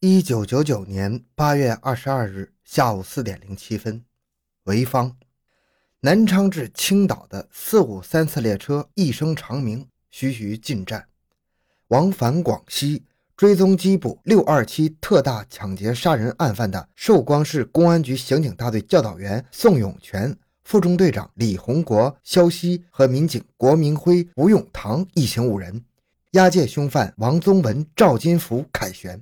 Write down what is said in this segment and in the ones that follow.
一九九九年八月二十二日下午四点零七分，潍坊，南昌至青岛的四五三次列车一声长鸣，徐徐进站，往返广西，追踪缉捕六二七特大抢劫杀人案犯的寿光市公安局刑警大队教导员宋永全、副中队长李洪国、肖西和民警郭明辉、吴永堂一行五人，押解凶犯王宗文、赵金福、凯旋。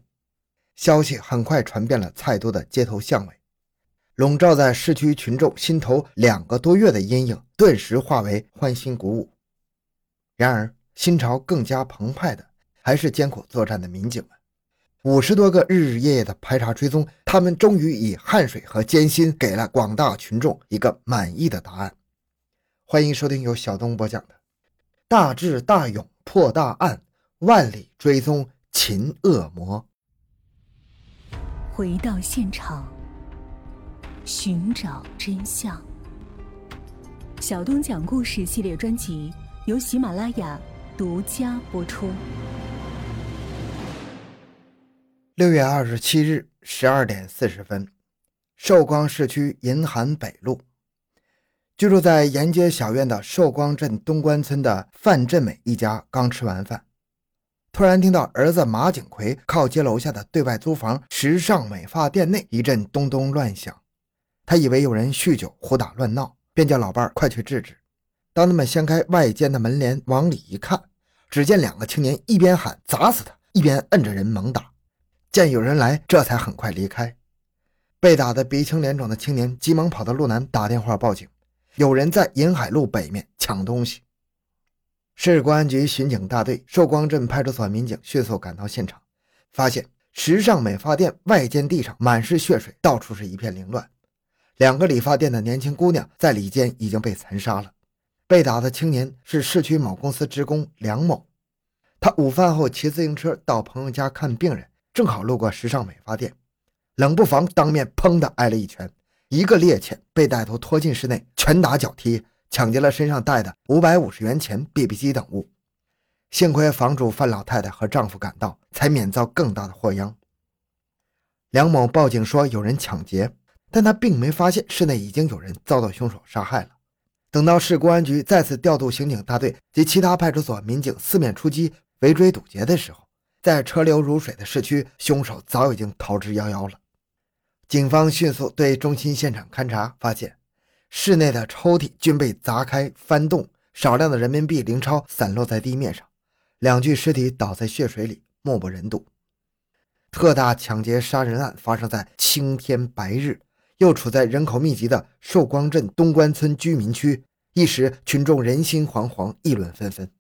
消息很快传遍了蔡都的街头巷尾，笼罩在市区群众心头两个多月的阴影顿时化为欢欣鼓舞。然而，心潮更加澎湃的还是艰苦作战的民警们。五十多个日日夜夜的排查追踪，他们终于以汗水和艰辛给了广大群众一个满意的答案。欢迎收听由小东播讲的《大智大勇破大案，万里追踪擒恶魔》。回到现场，寻找真相。小东讲故事系列专辑由喜马拉雅独家播出。六月二十七日十二点四十分，寿光市区银韩北路，居住在沿街小院的寿光镇东关村的范振美一家刚吃完饭。突然听到儿子马景奎靠街楼下的对外租房时尚美发店内一阵咚咚乱响，他以为有人酗酒胡打乱闹，便叫老伴儿快去制止。当他们掀开外间的门帘往里一看，只见两个青年一边喊砸死他，一边摁着人猛打。见有人来，这才很快离开。被打得鼻青脸肿的青年急忙跑到路南打电话报警，有人在银海路北面抢东西。市公安局巡警大队寿光镇派出所民警迅速赶到现场，发现时尚美发店外间地上满是血水，到处是一片凌乱。两个理发店的年轻姑娘在里间已经被残杀了。被打的青年是市区某公司职工梁某，他午饭后骑自行车到朋友家看病人，正好路过时尚美发店，冷不防当面砰的挨了一拳，一个趔趄被歹徒拖进室内，拳打脚踢。抢劫了身上带的五百五十元钱、BB 机等物，幸亏房主范老太太和丈夫赶到，才免遭更大的祸殃。梁某报警说有人抢劫，但他并没发现室内已经有人遭到凶手杀害了。等到市公安局再次调度刑警大队及其他派出所民警四面出击围追堵截的时候，在车流如水的市区，凶手早已经逃之夭夭了。警方迅速对中心现场勘查，发现。室内的抽屉均被砸开翻动，少量的人民币零钞散落在地面上，两具尸体倒在血水里，目不忍睹。特大抢劫杀人案发生在青天白日，又处在人口密集的寿光镇东关村居民区，一时群众人心惶惶，议论纷纷。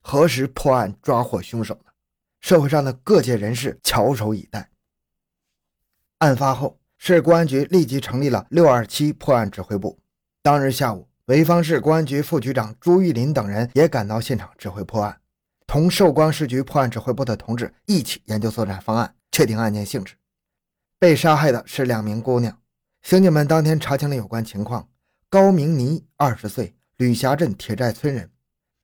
何时破案抓获凶手呢？社会上的各界人士翘首以待。案发后。市公安局立即成立了六二七破案指挥部。当日下午，潍坊市公安局副局长朱玉林等人也赶到现场指挥破案，同寿光市局破案指挥部的同志一起研究作战方案，确定案件性质。被杀害的是两名姑娘。刑警们当天查清了有关情况：高明妮，二十岁，吕霞镇铁寨村人，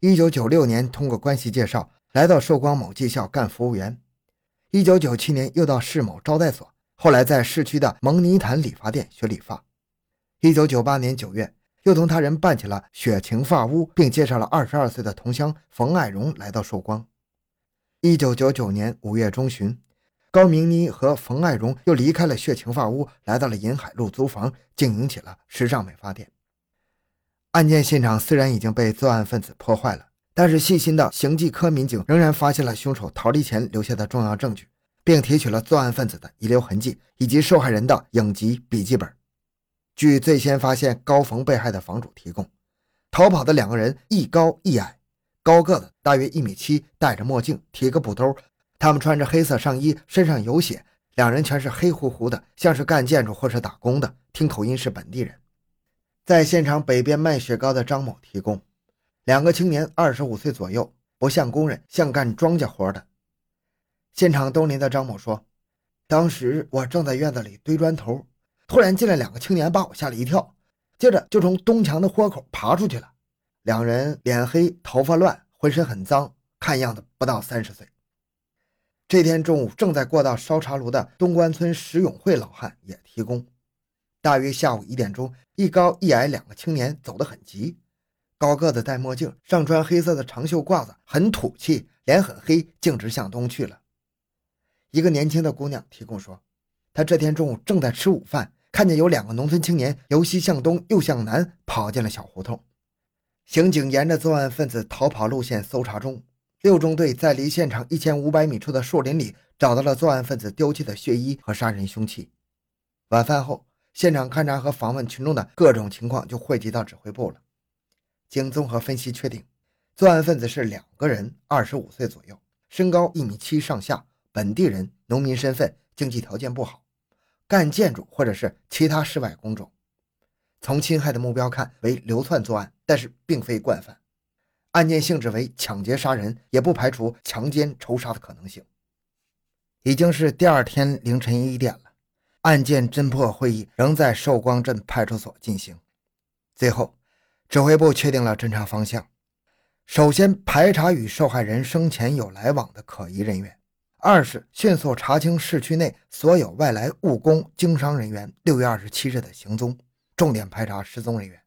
一九九六年通过关系介绍来到寿光某技校干服务员，一九九七年又到市某招待所。后来在市区的蒙尼坦理发店学理发。一九九八年九月，又同他人办起了雪晴发屋，并介绍了二十二岁的同乡冯爱荣来到寿光。一九九九年五月中旬，高明妮和冯爱荣又离开了雪晴发屋，来到了银海路租房，经营起了时尚美发店。案件现场虽然已经被作案分子破坏了，但是细心的刑技科民警仍然发现了凶手逃离前留下的重要证据。并提取了作案分子的遗留痕迹以及受害人的影集笔记本。据最先发现高逢被害的房主提供，逃跑的两个人一高一矮，高个子大约一米七，戴着墨镜，提个布兜。他们穿着黑色上衣，身上有血，两人全是黑乎乎的，像是干建筑或是打工的，听口音是本地人。在现场北边卖雪糕的张某提供，两个青年二十五岁左右，不像工人，像干庄稼活的。现场东邻的张某说：“当时我正在院子里堆砖头，突然进来两个青年，把我吓了一跳，接着就从东墙的豁口爬出去了。两人脸黑，头发乱，浑身很脏，看样子不到三十岁。”这天中午，正在过道烧茶炉的东关村石永会老汉也提供。大约下午一点钟，一高一矮两个青年走得很急。高个子戴墨镜，上穿黑色的长袖褂子，很土气，脸很黑，径直向东去了。一个年轻的姑娘提供说，她这天中午正在吃午饭，看见有两个农村青年由西向东，又向南跑进了小胡同。刑警沿着作案分子逃跑路线搜查中。六中队在离现场一千五百米处的树林里找到了作案分子丢弃的血衣和杀人凶器。晚饭后，现场勘查和访问群众的各种情况就汇集到指挥部了。经综合分析，确定作案分子是两个人，二十五岁左右，身高一米七上下，本地人，农民身份，经济条件不好，干建筑或者是其他室外工种。从侵害的目标看，为流窜作案，但是并非惯犯。案件性质为抢劫杀人，也不排除强奸仇杀的可能性。已经是第二天凌晨一点了，案件侦破会议仍在寿光镇派出所进行。最后，指挥部确定了侦查方向：首先排查与受害人生前有来往的可疑人员；二是迅速查清市区内所有外来务工经商人员六月二十七日的行踪，重点排查失踪人员；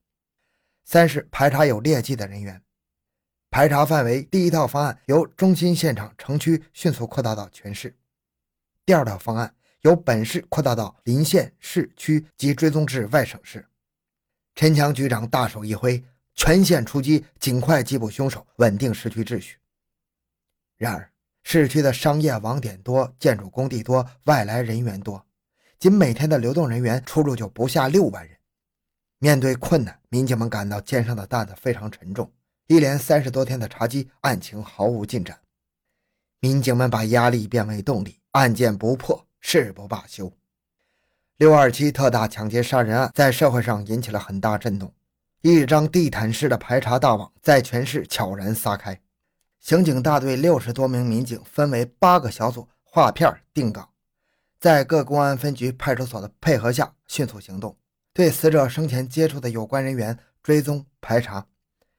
三是排查有劣迹的人员。排查范围，第一套方案由中心现场城区迅速扩大到全市；第二套方案由本市扩大到邻县市区及追踪至外省市。陈强局长大手一挥，全线出击，尽快缉捕凶手，稳定市区秩序。然而，市区的商业网点多，建筑工地多，外来人员多，仅每天的流动人员出入就不下六万人。面对困难，民警们感到肩上的担子非常沉重。一连三十多天的查缉，案情毫无进展。民警们把压力变为动力，案件不破，誓不罢休。六二七特大抢劫杀人案在社会上引起了很大震动，一张地毯式的排查大网在全市悄然撒开。刑警大队六十多名民警分为八个小组，划片定岗，在各公安分局、派出所的配合下，迅速行动，对死者生前接触的有关人员追踪排查。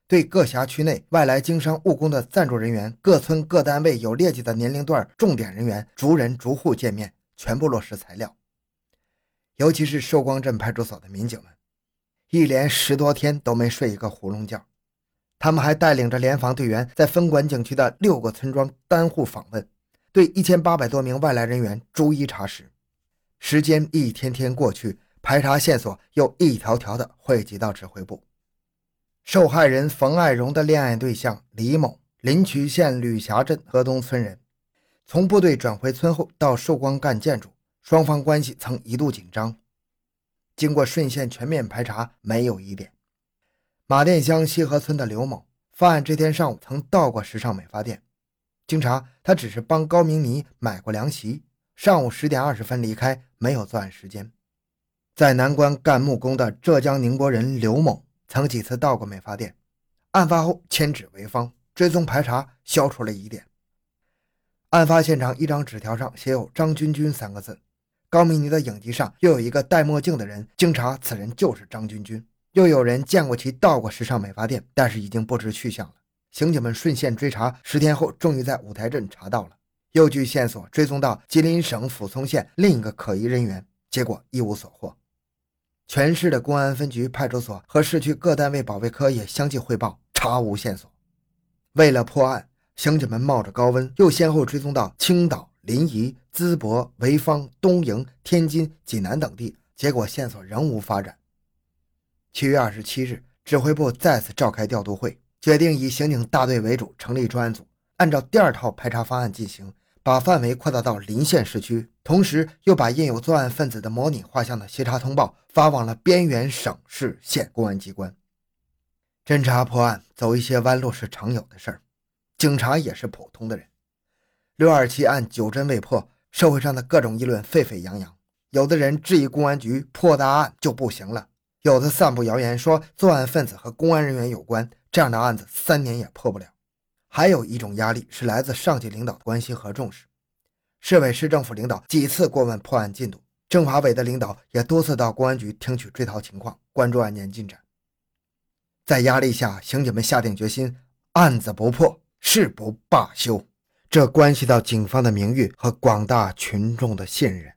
对各辖区内外来经商务工的赞助人员、各村各单位有劣迹的年龄段重点人员，逐人逐户见面，全部落实材料。尤其是寿光镇派出所的民警们，一连十多天都没睡一个囫囵觉。他们还带领着联防队员，在分管景区的六个村庄单户访问，对一千八百多名外来人员逐一查实。时间一天天过去，排查线索又一条条的汇集到指挥部。受害人冯爱荣的恋爱对象李某，临朐县吕霞镇河东村人。从部队转回村后到寿光干建筑，双方关系曾一度紧张。经过顺县全面排查，没有疑点。马店乡西河村的刘某，犯案这天上午曾到过时尚美发店。经查，他只是帮高明妮买过凉席，上午十点二十分离开，没有作案时间。在南关干木工的浙江宁波人刘某。曾几次到过美发店，案发后迁址潍坊，追踪排查，消除了疑点。案发现场一张纸条上写有“张军军”三个字，高明妮的影集上又有一个戴墨镜的人，经查此人就是张军军。又有人见过其到过时尚美发店，但是已经不知去向了。刑警们顺线追查，十天后终于在五台镇查到了，又据线索追踪到吉林省抚松县另一个可疑人员，结果一无所获。全市的公安分局、派出所和市区各单位保卫科也相继汇报，查无线索。为了破案，刑警们冒着高温，又先后追踪到青岛、临沂、淄博、潍坊、东营、天津、济南等地，结果线索仍无发展。七月二十七日，指挥部再次召开调度会，决定以刑警大队为主，成立专案组，按照第二套排查方案进行。把范围扩大到邻县市区，同时又把印有作案分子的模拟画像的协查通报发往了边缘省市县公安机关。侦查破案走一些弯路是常有的事儿，警察也是普通的人。六二七案九侦未破，社会上的各种议论沸沸扬扬。有的人质疑公安局破大案就不行了，有的散布谣言说作案分子和公安人员有关，这样的案子三年也破不了。还有一种压力是来自上级领导的关心和重视。市委市政府领导几次过问破案进度，政法委的领导也多次到公安局听取追逃情况，关注案件进展。在压力下，刑警们下定决心：案子不破，誓不罢休。这关系到警方的名誉和广大群众的信任。